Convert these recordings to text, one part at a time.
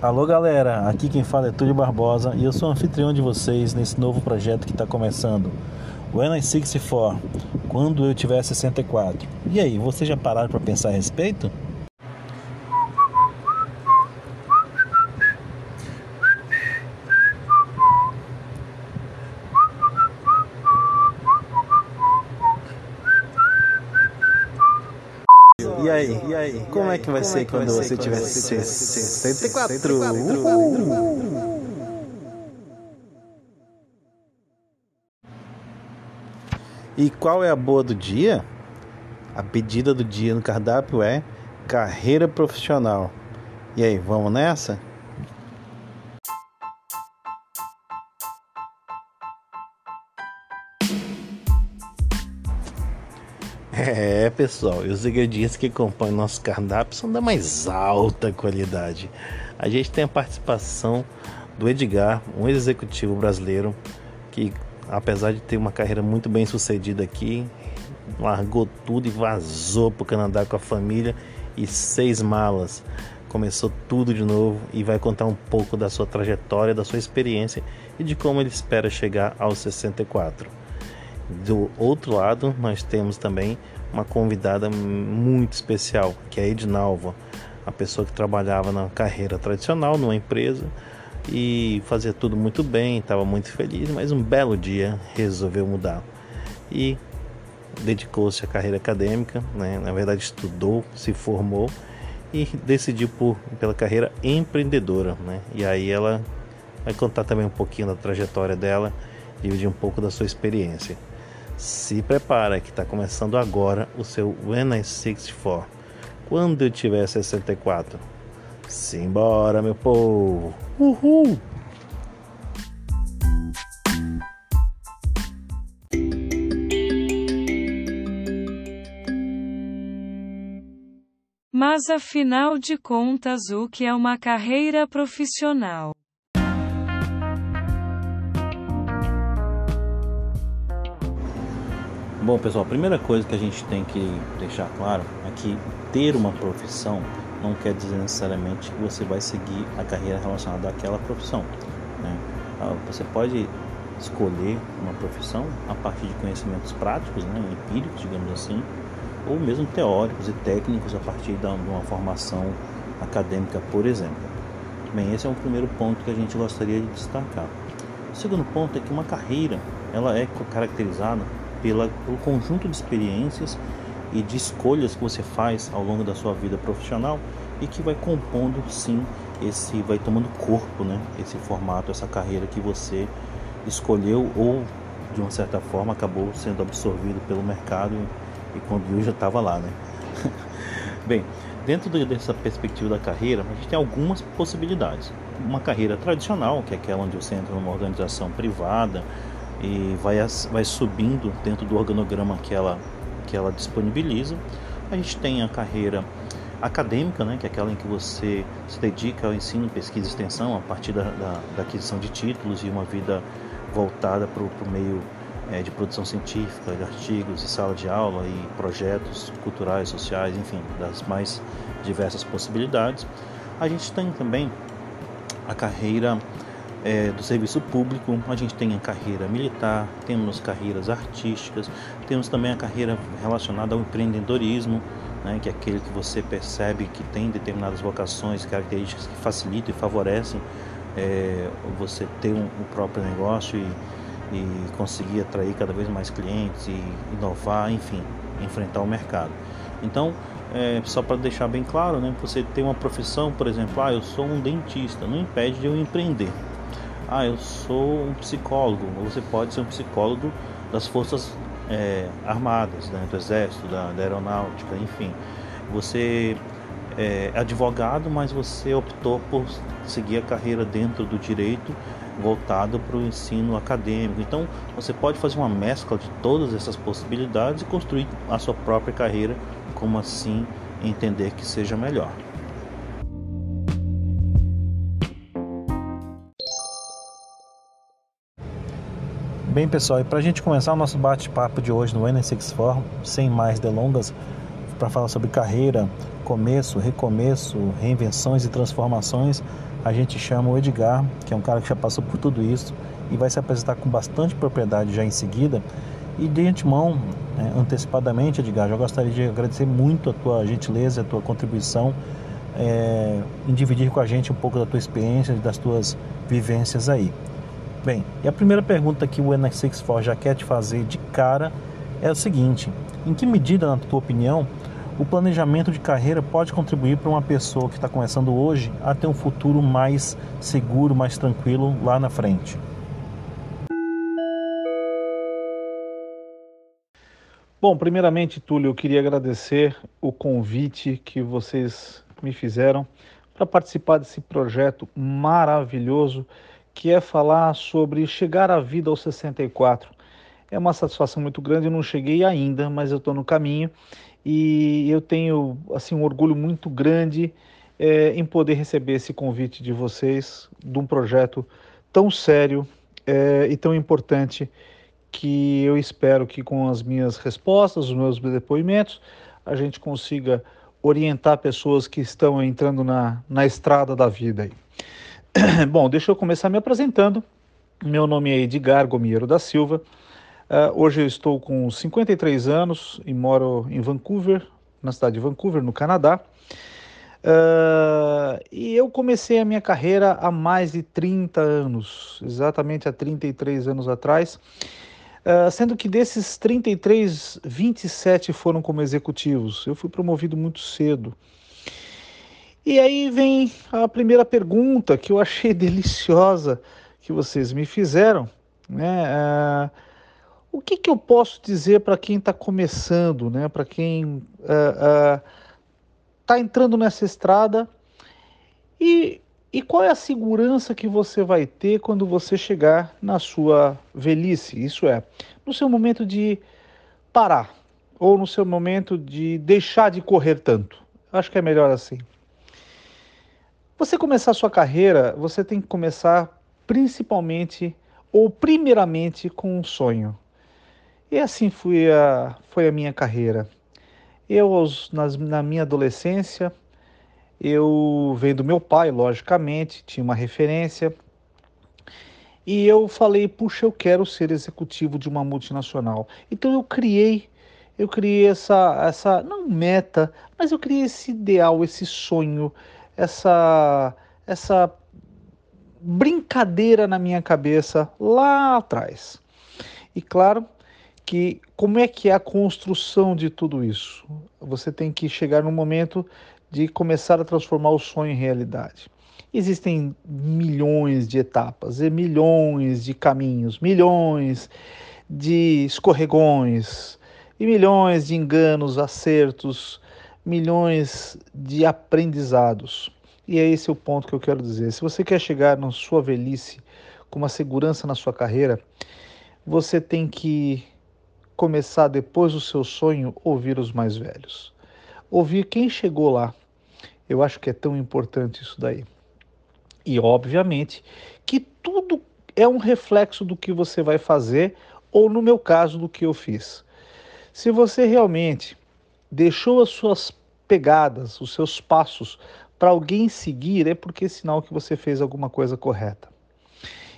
Alô galera, aqui quem fala é Túlio Barbosa e eu sou anfitrião de vocês nesse novo projeto que está começando. When I 64, quando eu tiver 64. E aí, vocês já pararam para pensar a respeito? E aí, e aí, como é que vai ser quando você tiver 64? E qual é a boa do dia? A pedida do dia no cardápio é carreira profissional. E aí, vamos nessa? É, pessoal, e os ingredientes que compõem nosso cardápio são da mais alta qualidade. A gente tem a participação do Edgar, um executivo brasileiro que, apesar de ter uma carreira muito bem sucedida aqui, largou tudo e vazou para o Canadá com a família e seis malas. Começou tudo de novo e vai contar um pouco da sua trajetória, da sua experiência e de como ele espera chegar aos 64. Do outro lado, nós temos também uma convidada muito especial, que é a Ednalva, a pessoa que trabalhava na carreira tradicional numa empresa e fazia tudo muito bem, estava muito feliz, mas um belo dia resolveu mudar e dedicou-se à carreira acadêmica, né? na verdade estudou, se formou e decidiu por, pela carreira empreendedora. Né? E aí ela vai contar também um pouquinho da trajetória dela, dividir um pouco da sua experiência. Se prepara que está começando agora o seu When I 64. Quando eu tiver 64. Simbora, meu povo! Uhul! Mas afinal de contas, o que é uma carreira profissional? Bom, pessoal, a primeira coisa que a gente tem que deixar claro é que ter uma profissão não quer dizer necessariamente que você vai seguir a carreira relacionada àquela profissão. Né? Ah, você pode escolher uma profissão a partir de conhecimentos práticos, né, empíricos, digamos assim, ou mesmo teóricos e técnicos a partir de uma formação acadêmica, por exemplo. Bem, esse é o primeiro ponto que a gente gostaria de destacar. O segundo ponto é que uma carreira ela é caracterizada pela, pelo conjunto de experiências e de escolhas que você faz ao longo da sua vida profissional e que vai compondo sim esse vai tomando corpo, né? Esse formato, essa carreira que você escolheu ou de uma certa forma acabou sendo absorvido pelo mercado e quando viu já estava lá, né? Bem, dentro dessa perspectiva da carreira, a gente tem algumas possibilidades. Uma carreira tradicional, que é aquela onde você entra numa organização privada, e vai, vai subindo dentro do organograma que ela, que ela disponibiliza. A gente tem a carreira acadêmica, né, que é aquela em que você se dedica ao ensino, pesquisa e extensão a partir da, da, da aquisição de títulos e uma vida voltada para o meio é, de produção científica, de artigos e sala de aula e projetos culturais, sociais, enfim, das mais diversas possibilidades. A gente tem também a carreira é, do serviço público, a gente tem a carreira militar, temos carreiras artísticas, temos também a carreira relacionada ao empreendedorismo, né, que é aquele que você percebe que tem determinadas vocações, características que facilitam e favorecem é, você ter um, um próprio negócio e, e, conseguir atrair cada vez mais clientes e inovar, enfim, enfrentar o mercado. Então, é, só para deixar bem claro, né, você tem uma profissão, por exemplo, ah, eu sou um dentista, não impede de eu empreender ah, eu sou um psicólogo. Você pode ser um psicólogo das forças é, armadas, né, do exército, da, da, aeronáutica, enfim. Você é advogado, mas você optou por seguir a carreira dentro do direito voltado para o ensino acadêmico. Então, você pode fazer uma mescla de todas essas possibilidades e construir a sua própria carreira, como assim entender que seja melhor. Bem, pessoal, e para a gente começar o nosso bate-papo de hoje no N6 Forum, sem mais delongas, para falar sobre carreira, começo, recomeço, reinvenções e transformações, a gente chama o Edgar, que é um cara que já passou por tudo isso e vai se apresentar com bastante propriedade já em seguida. E de antemão, né, antecipadamente, Edgar, já gostaria de agradecer muito a tua gentileza, a tua contribuição é, em dividir com a gente um pouco da tua experiência e das tuas vivências aí. Bem, e a primeira pergunta que o NX64 já quer te fazer de cara é o seguinte: em que medida, na tua opinião, o planejamento de carreira pode contribuir para uma pessoa que está começando hoje a ter um futuro mais seguro, mais tranquilo lá na frente? Bom, primeiramente, Túlio, eu queria agradecer o convite que vocês me fizeram para participar desse projeto maravilhoso que é falar sobre chegar à vida aos 64. É uma satisfação muito grande, eu não cheguei ainda, mas eu estou no caminho e eu tenho assim um orgulho muito grande é, em poder receber esse convite de vocês de um projeto tão sério é, e tão importante que eu espero que com as minhas respostas, os meus depoimentos, a gente consiga orientar pessoas que estão entrando na, na estrada da vida. Aí. Bom, deixa eu começar me apresentando. Meu nome é Edgar Gomiero da Silva. Uh, hoje eu estou com 53 anos e moro em Vancouver, na cidade de Vancouver, no Canadá. Uh, e eu comecei a minha carreira há mais de 30 anos, exatamente há 33 anos atrás. Uh, sendo que desses 33, 27 foram como executivos. Eu fui promovido muito cedo. E aí vem a primeira pergunta que eu achei deliciosa que vocês me fizeram, né? Uh, o que, que eu posso dizer para quem está começando, né? Para quem está uh, uh, entrando nessa estrada e e qual é a segurança que você vai ter quando você chegar na sua velhice? Isso é, no seu momento de parar ou no seu momento de deixar de correr tanto. Acho que é melhor assim. Você começar a sua carreira, você tem que começar principalmente ou primeiramente com um sonho. E assim foi a, foi a minha carreira. Eu, nas, na minha adolescência, eu venho do meu pai, logicamente, tinha uma referência. E eu falei, puxa, eu quero ser executivo de uma multinacional. Então eu criei, eu criei essa, essa não meta, mas eu criei esse ideal, esse sonho, essa, essa brincadeira na minha cabeça lá atrás. E claro que como é que é a construção de tudo isso? Você tem que chegar num momento de começar a transformar o sonho em realidade. Existem milhões de etapas, e milhões de caminhos, milhões de escorregões, e milhões de enganos, acertos, milhões de aprendizados. E é esse o ponto que eu quero dizer. Se você quer chegar na sua velhice com uma segurança na sua carreira, você tem que começar depois do seu sonho ouvir os mais velhos ouvir quem chegou lá. Eu acho que é tão importante isso daí. E, obviamente, que tudo é um reflexo do que você vai fazer, ou no meu caso, do que eu fiz. Se você realmente deixou as suas pegadas, os seus passos para alguém seguir, é porque é sinal que você fez alguma coisa correta.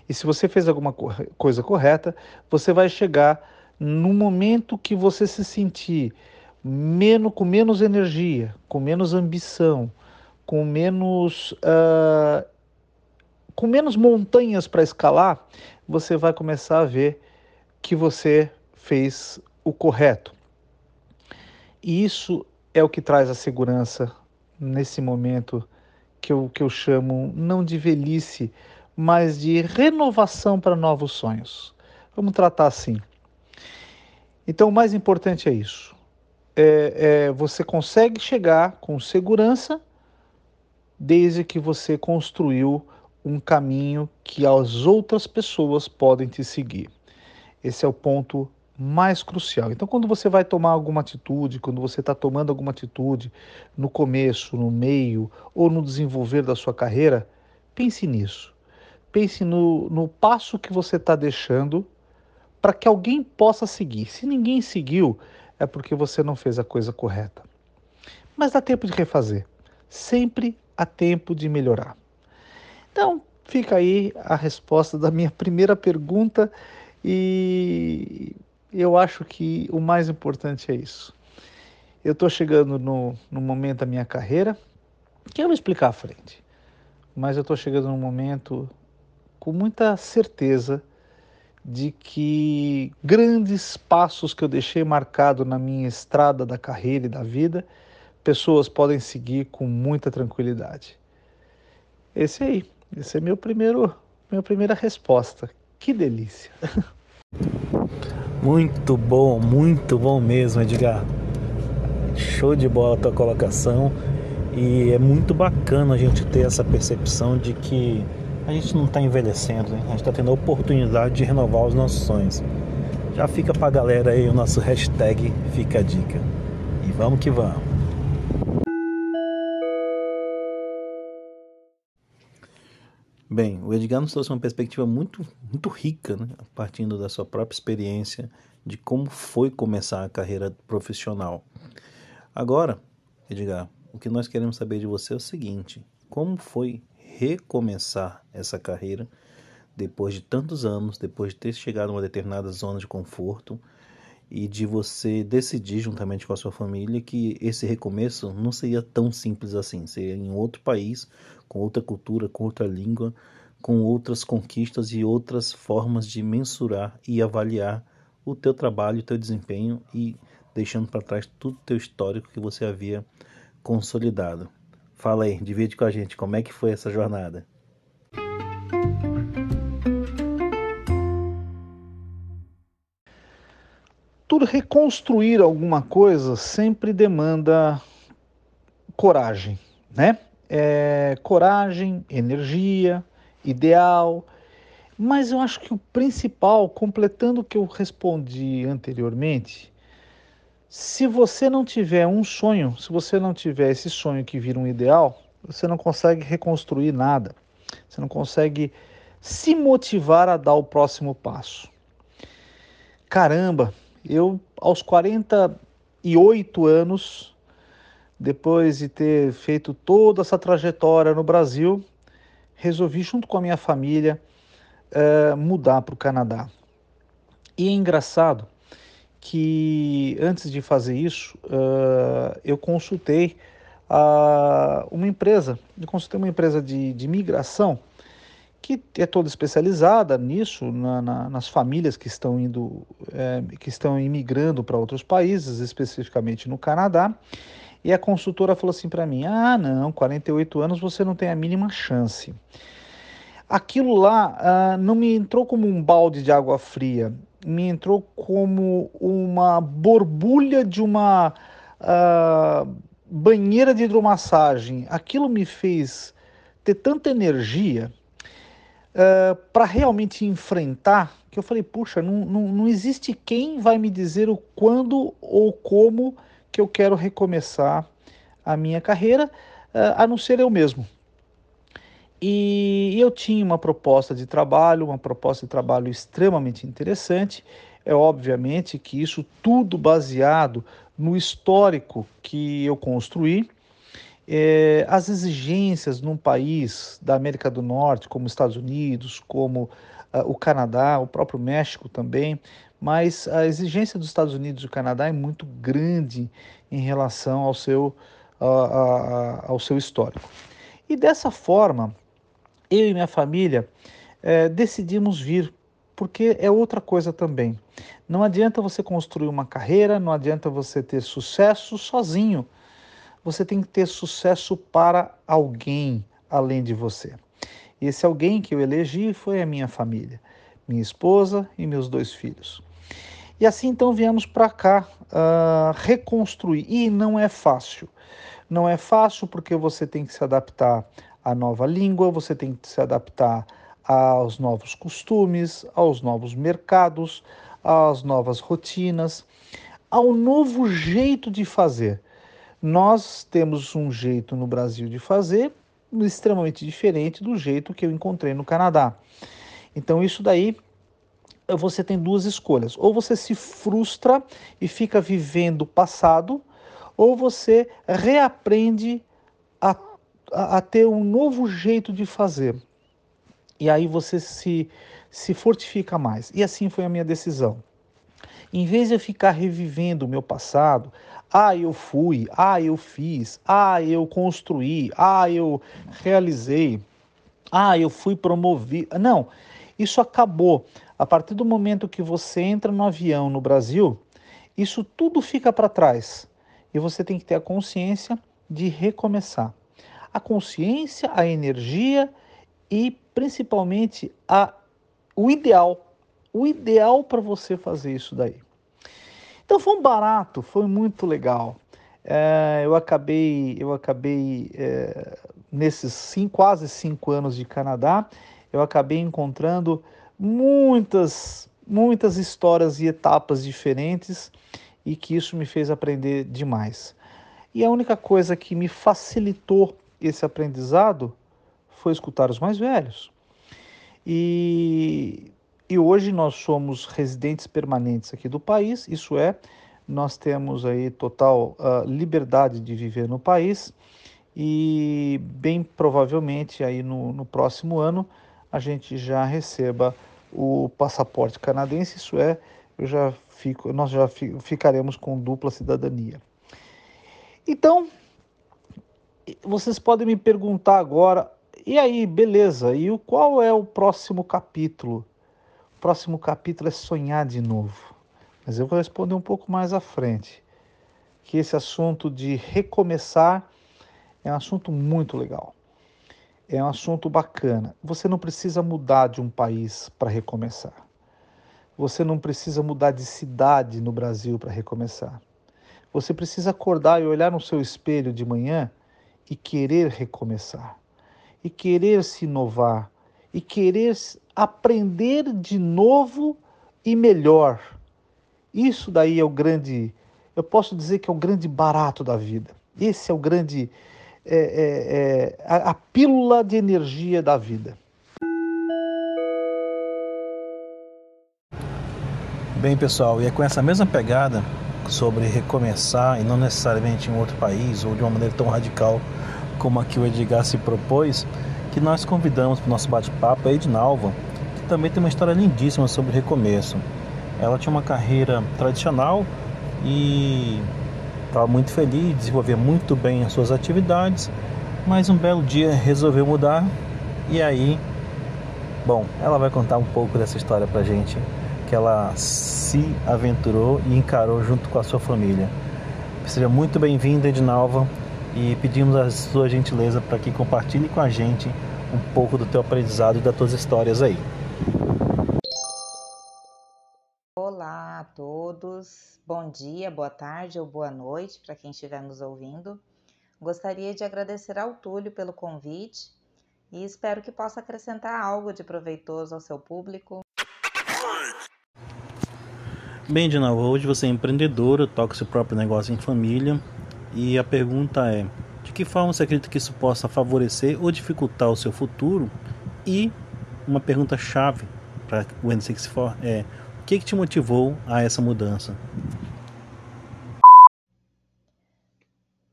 E se você fez alguma coisa correta, você vai chegar no momento que você se sentir menos, com menos energia, com menos ambição, com menos, uh, com menos montanhas para escalar, você vai começar a ver que você fez o correto. E isso é o que traz a segurança nesse momento que eu, que eu chamo não de velhice, mas de renovação para novos sonhos. Vamos tratar assim. Então, o mais importante é isso é, é, você consegue chegar com segurança desde que você construiu um caminho que as outras pessoas podem te seguir. Esse é o ponto mais crucial. Então, quando você vai tomar alguma atitude, quando você está tomando alguma atitude no começo, no meio ou no desenvolver da sua carreira, pense nisso. Pense no, no passo que você está deixando para que alguém possa seguir. Se ninguém seguiu, é porque você não fez a coisa correta. Mas dá tempo de refazer. Sempre há tempo de melhorar. Então, fica aí a resposta da minha primeira pergunta e eu acho que o mais importante é isso. Eu estou chegando no, no momento da minha carreira, que eu vou explicar à frente, mas eu estou chegando num momento com muita certeza de que grandes passos que eu deixei marcado na minha estrada da carreira e da vida, pessoas podem seguir com muita tranquilidade. Esse aí, esse é meu primeiro, minha primeira resposta. Que delícia. Muito bom, muito bom mesmo, Edgar. Show de bola a tua colocação. E é muito bacana a gente ter essa percepção de que a gente não está envelhecendo, né? a gente está tendo a oportunidade de renovar os nossos sonhos. Já fica para a galera aí o nosso hashtag Fica a Dica. E vamos que vamos. Bem, o Edgar nos trouxe uma perspectiva muito, muito rica, né? partindo da sua própria experiência de como foi começar a carreira profissional. Agora, Edgar, o que nós queremos saber de você é o seguinte: como foi recomeçar essa carreira depois de tantos anos, depois de ter chegado a uma determinada zona de conforto e de você decidir juntamente com a sua família que esse recomeço não seria tão simples assim, seria em outro país, com outra cultura, com outra língua, com outras conquistas e outras formas de mensurar e avaliar o teu trabalho, o teu desempenho e deixando para trás tudo o teu histórico que você havia consolidado. Fala aí, divide com a gente como é que foi essa jornada. Tudo reconstruir alguma coisa sempre demanda coragem, né? É, coragem, energia, ideal. Mas eu acho que o principal, completando o que eu respondi anteriormente, se você não tiver um sonho, se você não tiver esse sonho que vira um ideal, você não consegue reconstruir nada. Você não consegue se motivar a dar o próximo passo. Caramba, eu aos 48 anos, depois de ter feito toda essa trajetória no Brasil, resolvi, junto com a minha família, uh, mudar para o Canadá. E é engraçado que antes de fazer isso, uh, eu consultei uma empresa, eu consultei uma empresa de, de migração que é toda especializada nisso, na, na, nas famílias que estão indo, é, que estão imigrando para outros países, especificamente no Canadá. E a consultora falou assim para mim: Ah, não, 48 anos você não tem a mínima chance. Aquilo lá ah, não me entrou como um balde de água fria me entrou como uma borbulha de uma uh, banheira de hidromassagem. Aquilo me fez ter tanta energia uh, para realmente enfrentar que eu falei, puxa, não, não, não existe quem vai me dizer o quando ou como que eu quero recomeçar a minha carreira, uh, a não ser eu mesmo. E eu tinha uma proposta de trabalho, uma proposta de trabalho extremamente interessante. É obviamente que isso tudo baseado no histórico que eu construí. É, as exigências num país da América do Norte, como Estados Unidos, como uh, o Canadá, o próprio México também, mas a exigência dos Estados Unidos e do Canadá é muito grande em relação ao seu, uh, uh, ao seu histórico. E dessa forma, eu e minha família é, decidimos vir, porque é outra coisa também. Não adianta você construir uma carreira, não adianta você ter sucesso sozinho. Você tem que ter sucesso para alguém além de você. Esse alguém que eu elegi foi a minha família, minha esposa e meus dois filhos. E assim então viemos para cá uh, reconstruir. E não é fácil. Não é fácil porque você tem que se adaptar a nova língua, você tem que se adaptar aos novos costumes, aos novos mercados, às novas rotinas, ao novo jeito de fazer. Nós temos um jeito no Brasil de fazer extremamente diferente do jeito que eu encontrei no Canadá. Então, isso daí você tem duas escolhas: ou você se frustra e fica vivendo o passado, ou você reaprende a a, a ter um novo jeito de fazer. E aí você se, se fortifica mais. E assim foi a minha decisão. Em vez de eu ficar revivendo o meu passado, ah, eu fui, ah, eu fiz, ah, eu construí, ah, eu realizei, ah, eu fui promovido. Não, isso acabou. A partir do momento que você entra no avião no Brasil, isso tudo fica para trás. E você tem que ter a consciência de recomeçar. A consciência, a energia e principalmente a, o ideal o ideal para você fazer isso daí. Então foi um barato, foi muito legal. É, eu acabei, eu acabei é, nesses cinco, quase cinco anos de Canadá, eu acabei encontrando muitas, muitas histórias e etapas diferentes e que isso me fez aprender demais. E a única coisa que me facilitou esse aprendizado foi escutar os mais velhos. E e hoje nós somos residentes permanentes aqui do país, isso é, nós temos aí total uh, liberdade de viver no país e bem provavelmente aí no, no próximo ano a gente já receba o passaporte canadense, isso é, eu já fico, nós já ficaremos com dupla cidadania. Então, vocês podem me perguntar agora, e aí, beleza, e o qual é o próximo capítulo próximo capítulo é sonhar de novo. Mas eu vou responder um pouco mais à frente. Que esse assunto de recomeçar é um assunto muito legal. É um assunto bacana. Você não precisa mudar de um país para recomeçar. Você não precisa mudar de cidade no Brasil para recomeçar. Você precisa acordar e olhar no seu espelho de manhã e querer recomeçar. E querer se inovar. E querer aprender de novo e melhor. Isso daí é o grande, eu posso dizer que é o grande barato da vida. Esse é o grande, é, é, é, a, a pílula de energia da vida. Bem, pessoal, e é com essa mesma pegada sobre recomeçar e não necessariamente em outro país ou de uma maneira tão radical como a que o Edgar se propôs, que nós convidamos para o nosso bate-papo a Ednalva, também tem uma história lindíssima sobre recomeço. Ela tinha uma carreira tradicional e estava muito feliz, desenvolvia muito bem as suas atividades, mas um belo dia resolveu mudar e aí, bom, ela vai contar um pouco dessa história pra gente, que ela se aventurou e encarou junto com a sua família. Seja muito bem-vinda, Edinalva, e pedimos a sua gentileza para que compartilhe com a gente um pouco do teu aprendizado e das tuas histórias aí. Olá a todos, bom dia, boa tarde ou boa noite para quem estiver nos ouvindo. Gostaria de agradecer ao Túlio pelo convite e espero que possa acrescentar algo de proveitoso ao seu público. Bem, Dina, hoje você é empreendedora, toca seu próprio negócio em família e a pergunta é: de que forma você acredita que isso possa favorecer ou dificultar o seu futuro? E uma pergunta chave para o N64 é: que, que te motivou a essa mudança?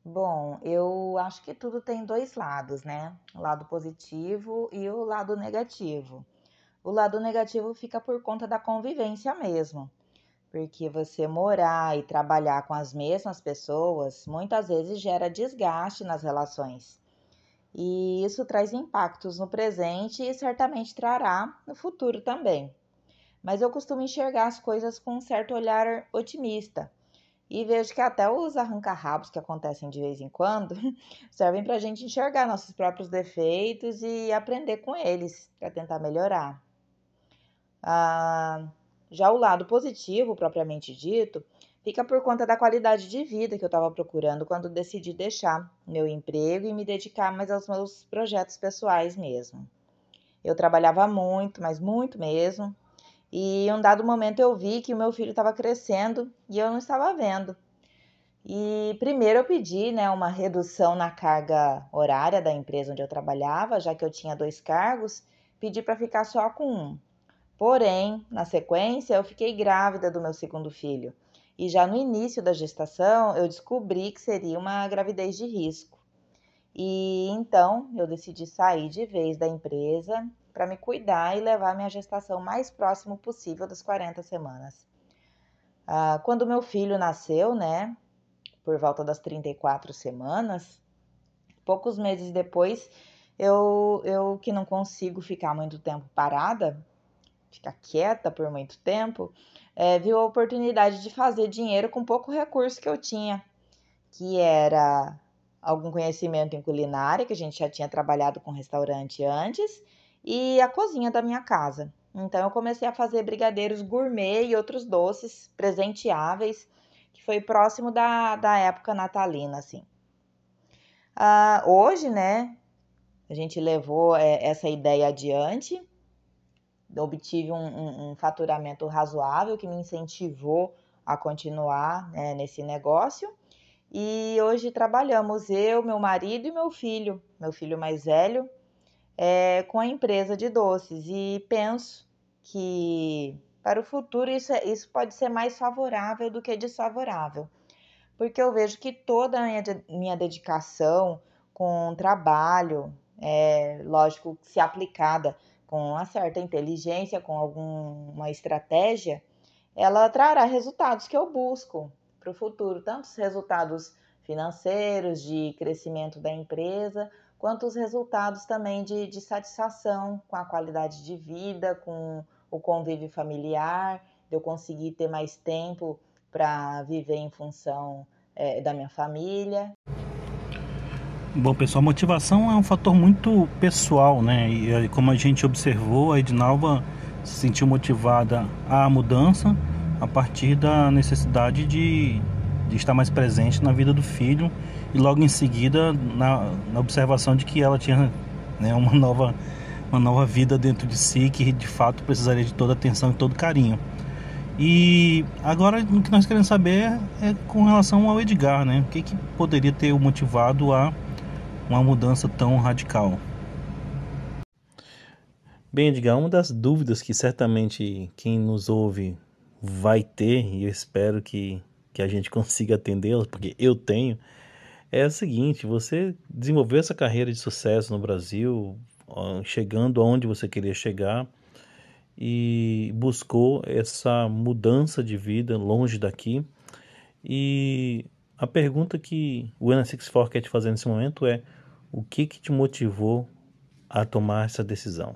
Bom, eu acho que tudo tem dois lados, né? O lado positivo e o lado negativo. O lado negativo fica por conta da convivência mesmo. Porque você morar e trabalhar com as mesmas pessoas muitas vezes gera desgaste nas relações. E isso traz impactos no presente e certamente trará no futuro também mas eu costumo enxergar as coisas com um certo olhar otimista. E vejo que até os arranca-rabos que acontecem de vez em quando servem para a gente enxergar nossos próprios defeitos e aprender com eles para tentar melhorar. Ah, já o lado positivo, propriamente dito, fica por conta da qualidade de vida que eu estava procurando quando decidi deixar meu emprego e me dedicar mais aos meus projetos pessoais mesmo. Eu trabalhava muito, mas muito mesmo, e em um dado momento eu vi que o meu filho estava crescendo e eu não estava vendo. E primeiro eu pedi né, uma redução na carga horária da empresa onde eu trabalhava, já que eu tinha dois cargos, pedi para ficar só com um. Porém, na sequência, eu fiquei grávida do meu segundo filho. E já no início da gestação, eu descobri que seria uma gravidez de risco. E então eu decidi sair de vez da empresa para me cuidar e levar minha gestação mais próximo possível das 40 semanas. Ah, quando meu filho nasceu, né, por volta das 34 semanas, poucos meses depois, eu, eu que não consigo ficar muito tempo parada, ficar quieta por muito tempo, é, viu a oportunidade de fazer dinheiro com pouco recurso que eu tinha, que era algum conhecimento em culinária, que a gente já tinha trabalhado com restaurante antes, e a cozinha da minha casa. Então eu comecei a fazer brigadeiros gourmet e outros doces presenteáveis, que foi próximo da, da época natalina, assim. Ah, hoje, né, a gente levou é, essa ideia adiante, obtive um, um, um, faturamento razoável que me incentivou a continuar né, nesse negócio. E hoje trabalhamos eu, meu marido e meu filho, meu filho mais velho, é, com a empresa de doces. E penso que para o futuro isso, é, isso pode ser mais favorável do que desfavorável, porque eu vejo que toda a minha, minha dedicação com trabalho, é, lógico, se aplicada com uma certa inteligência, com alguma estratégia, ela trará resultados que eu busco para o futuro, tanto os resultados financeiros, de crescimento da empresa, quanto os resultados também de, de satisfação com a qualidade de vida, com o convívio familiar, de eu conseguir ter mais tempo para viver em função é, da minha família. Bom, pessoal, motivação é um fator muito pessoal, né? E como a gente observou, a Edinalva se sentiu motivada à mudança a partir da necessidade de, de estar mais presente na vida do filho e logo em seguida na, na observação de que ela tinha né, uma, nova, uma nova vida dentro de si que de fato precisaria de toda atenção e todo carinho. E agora o que nós queremos saber é com relação ao Edgar, né? O que, que poderia ter o motivado a uma mudança tão radical? Bem, Edgar, uma das dúvidas que certamente quem nos ouve vai ter, e eu espero que, que a gente consiga atendê-las, porque eu tenho, é o seguinte: você desenvolveu essa carreira de sucesso no Brasil, chegando aonde você queria chegar, e buscou essa mudança de vida longe daqui. E a pergunta que o Ana 64 quer te fazer nesse momento é: o que, que te motivou a tomar essa decisão?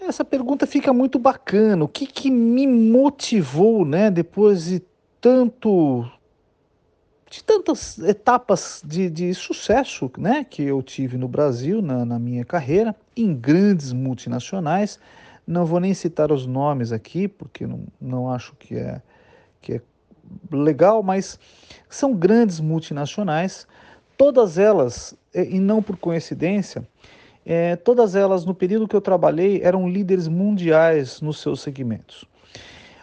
Essa pergunta fica muito bacana. O que, que me motivou, né, depois de tanto de tantas etapas de, de sucesso né, que eu tive no Brasil na, na minha carreira, em grandes multinacionais. Não vou nem citar os nomes aqui, porque não, não acho que é, que é legal, mas são grandes multinacionais, todas elas, e não por coincidência, é, todas elas no período que eu trabalhei eram líderes mundiais nos seus segmentos.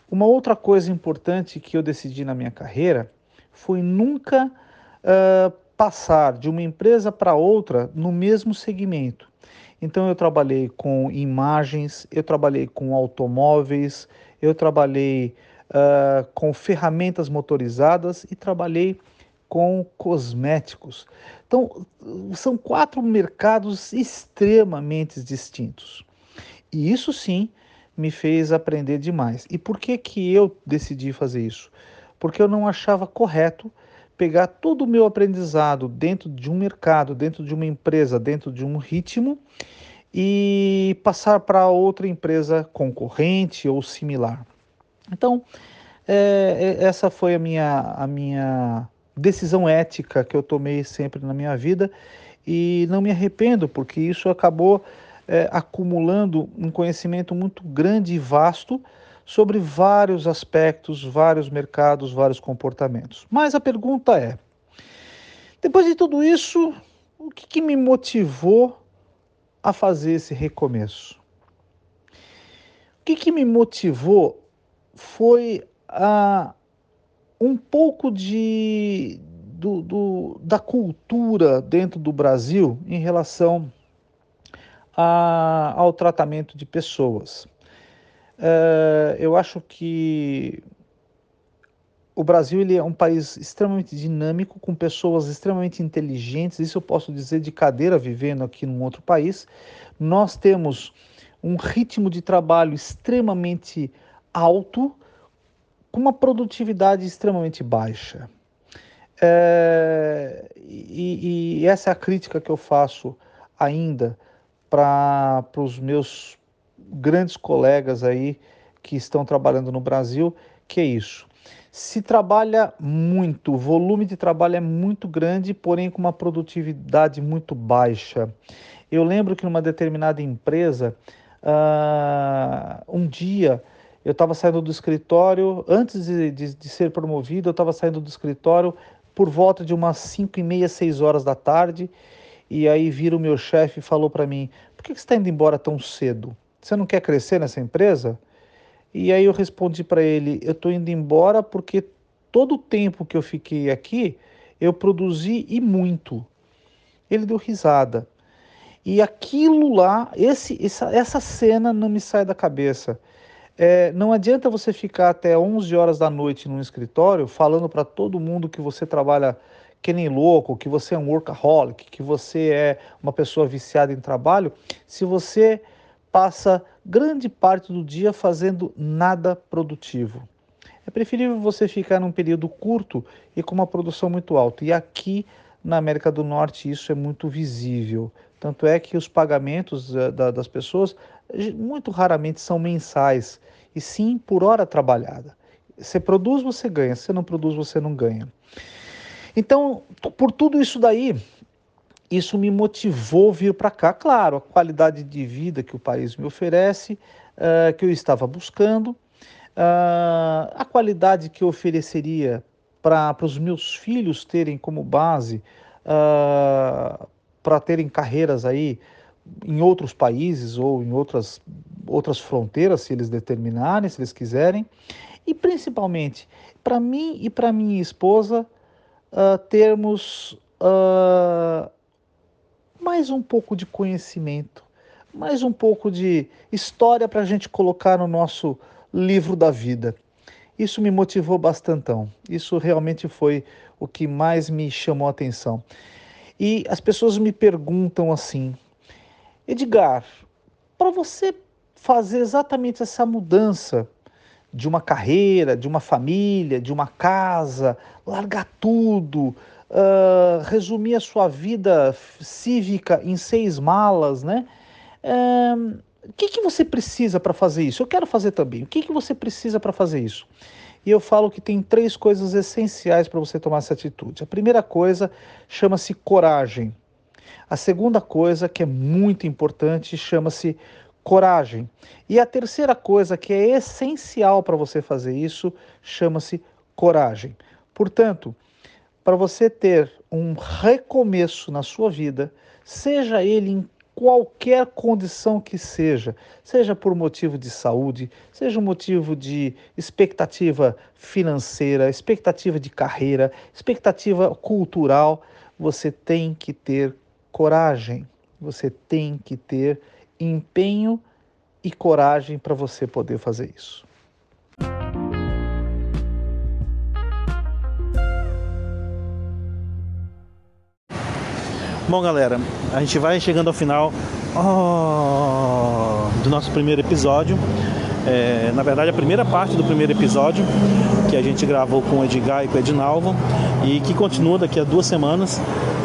Uma outra coisa importante que eu decidi na minha carreira foi nunca uh, passar de uma empresa para outra no mesmo segmento. Então eu trabalhei com imagens, eu trabalhei com automóveis, eu trabalhei uh, com ferramentas motorizadas e trabalhei com cosméticos. Então, são quatro mercados extremamente distintos. E isso sim me fez aprender demais. E por que, que eu decidi fazer isso? Porque eu não achava correto pegar todo o meu aprendizado dentro de um mercado, dentro de uma empresa, dentro de um ritmo e passar para outra empresa concorrente ou similar. Então, é, é, essa foi a minha, a minha decisão ética que eu tomei sempre na minha vida e não me arrependo, porque isso acabou é, acumulando um conhecimento muito grande e vasto sobre vários aspectos, vários mercados, vários comportamentos. Mas a pergunta é: depois de tudo isso, o que, que me motivou a fazer esse recomeço? O que, que me motivou foi a um pouco de, do, do, da cultura dentro do Brasil em relação a, ao tratamento de pessoas. É, eu acho que o Brasil ele é um país extremamente dinâmico, com pessoas extremamente inteligentes, isso eu posso dizer de cadeira vivendo aqui num outro país. Nós temos um ritmo de trabalho extremamente alto, com uma produtividade extremamente baixa. É, e, e, essa é a crítica que eu faço ainda para os meus grandes colegas aí que estão trabalhando no Brasil, que é isso. Se trabalha muito, o volume de trabalho é muito grande, porém com uma produtividade muito baixa. Eu lembro que numa determinada empresa, uh, um dia eu estava saindo do escritório, antes de, de, de ser promovido, eu estava saindo do escritório por volta de umas 5 e meia, 6 horas da tarde, e aí vira o meu chefe e falou para mim, por que, que você está indo embora tão cedo? Você não quer crescer nessa empresa? E aí eu respondi para ele, eu estou indo embora porque todo o tempo que eu fiquei aqui, eu produzi e muito. Ele deu risada. E aquilo lá, esse, essa, essa cena não me sai da cabeça. É, não adianta você ficar até 11 horas da noite num escritório falando para todo mundo que você trabalha que nem louco, que você é um workaholic, que você é uma pessoa viciada em trabalho, se você passa grande parte do dia fazendo nada produtivo. É preferível você ficar num período curto e com uma produção muito alta. E aqui na América do Norte isso é muito visível. Tanto é que os pagamentos eh, das pessoas muito raramente são mensais, e sim por hora trabalhada. Você produz, você ganha. Se não produz, você não ganha. Então, por tudo isso daí, isso me motivou vir para cá. Claro, a qualidade de vida que o país me oferece, uh, que eu estava buscando, uh, a qualidade que eu ofereceria para os meus filhos terem como base, uh, para terem carreiras aí em outros países ou em outras, outras fronteiras, se eles determinarem, se eles quiserem, e principalmente para mim e para minha esposa termos mais um pouco de conhecimento, mais um pouco de história para a gente colocar no nosso livro da vida. Isso me motivou bastantão. Isso realmente foi o que mais me chamou a atenção. E as pessoas me perguntam assim: Edgar, para você fazer exatamente essa mudança de uma carreira, de uma família, de uma casa, largar tudo, uh, resumir a sua vida cívica em seis malas, né? Uh, o que, que você precisa para fazer isso? Eu quero fazer também. O que, que você precisa para fazer isso? E eu falo que tem três coisas essenciais para você tomar essa atitude. A primeira coisa chama-se coragem. A segunda coisa, que é muito importante, chama-se coragem. E a terceira coisa, que é essencial para você fazer isso, chama-se coragem. Portanto, para você ter um recomeço na sua vida, seja ele em qualquer condição que seja, seja por motivo de saúde, seja um motivo de expectativa financeira, expectativa de carreira, expectativa cultural, você tem que ter coragem, você tem que ter empenho e coragem para você poder fazer isso. Bom, galera, a gente vai chegando ao final oh, do nosso primeiro episódio. É, na verdade, a primeira parte do primeiro episódio que a gente gravou com o Edgar e com o Edinalvo e que continua daqui a duas semanas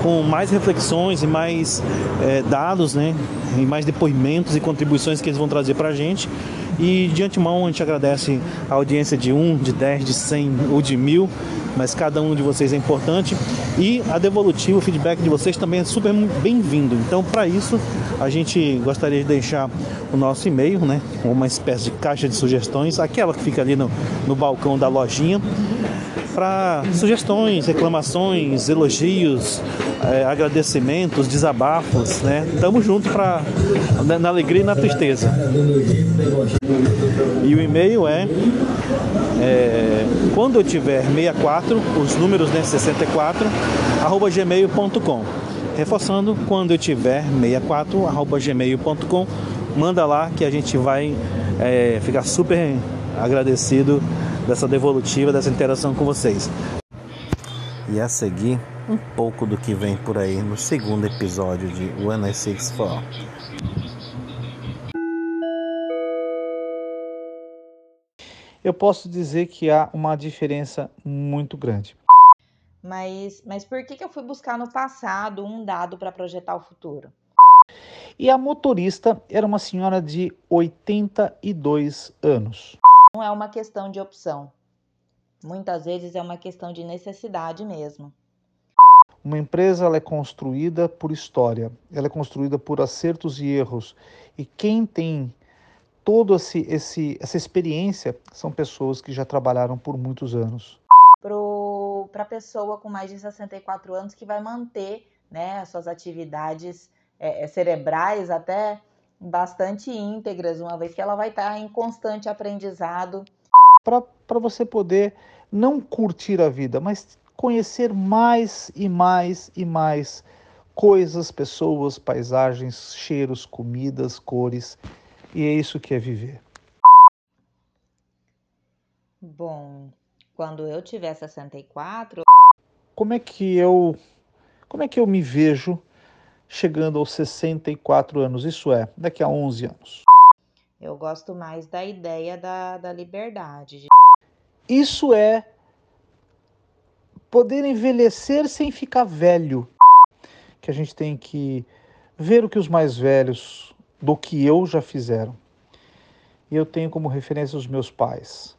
com mais reflexões e mais é, dados, né? E mais depoimentos e contribuições que eles vão trazer para a gente. E de antemão a gente agradece a audiência de um, de dez, de cem ou de mil mas cada um de vocês é importante e a devolutiva, o feedback de vocês também é super bem-vindo. Então, para isso, a gente gostaria de deixar o nosso e-mail, né, uma espécie de caixa de sugestões, aquela que fica ali no, no balcão da lojinha, para sugestões, reclamações, elogios, é, agradecimentos, desabafos, né? Tamo junto para na alegria e na tristeza. E o e-mail é é, quando eu tiver 64, os números né, 64, arroba gmail.com. Reforçando, quando eu tiver 64, arroba gmail.com, manda lá que a gente vai é, ficar super agradecido dessa devolutiva, dessa interação com vocês. E a seguir, um pouco do que vem por aí no segundo episódio de One I Six For. Eu posso dizer que há uma diferença muito grande. Mas, mas por que, que eu fui buscar no passado um dado para projetar o futuro? E a motorista era uma senhora de 82 anos. Não é uma questão de opção. Muitas vezes é uma questão de necessidade mesmo. Uma empresa ela é construída por história, ela é construída por acertos e erros. E quem tem toda essa experiência são pessoas que já trabalharam por muitos anos. Para a pessoa com mais de 64 anos que vai manter né, as suas atividades é, cerebrais até bastante íntegras, uma vez que ela vai estar em constante aprendizado. Para você poder não curtir a vida, mas conhecer mais e mais e mais coisas, pessoas, paisagens, cheiros, comidas, cores. E é isso que é viver. Bom, quando eu tiver 64, como é que eu como é que eu me vejo chegando aos 64 anos? Isso é, daqui a 11 anos. Eu gosto mais da ideia da, da liberdade. Isso é poder envelhecer sem ficar velho. Que a gente tem que ver o que os mais velhos do que eu já fizeram. E eu tenho como referência os meus pais.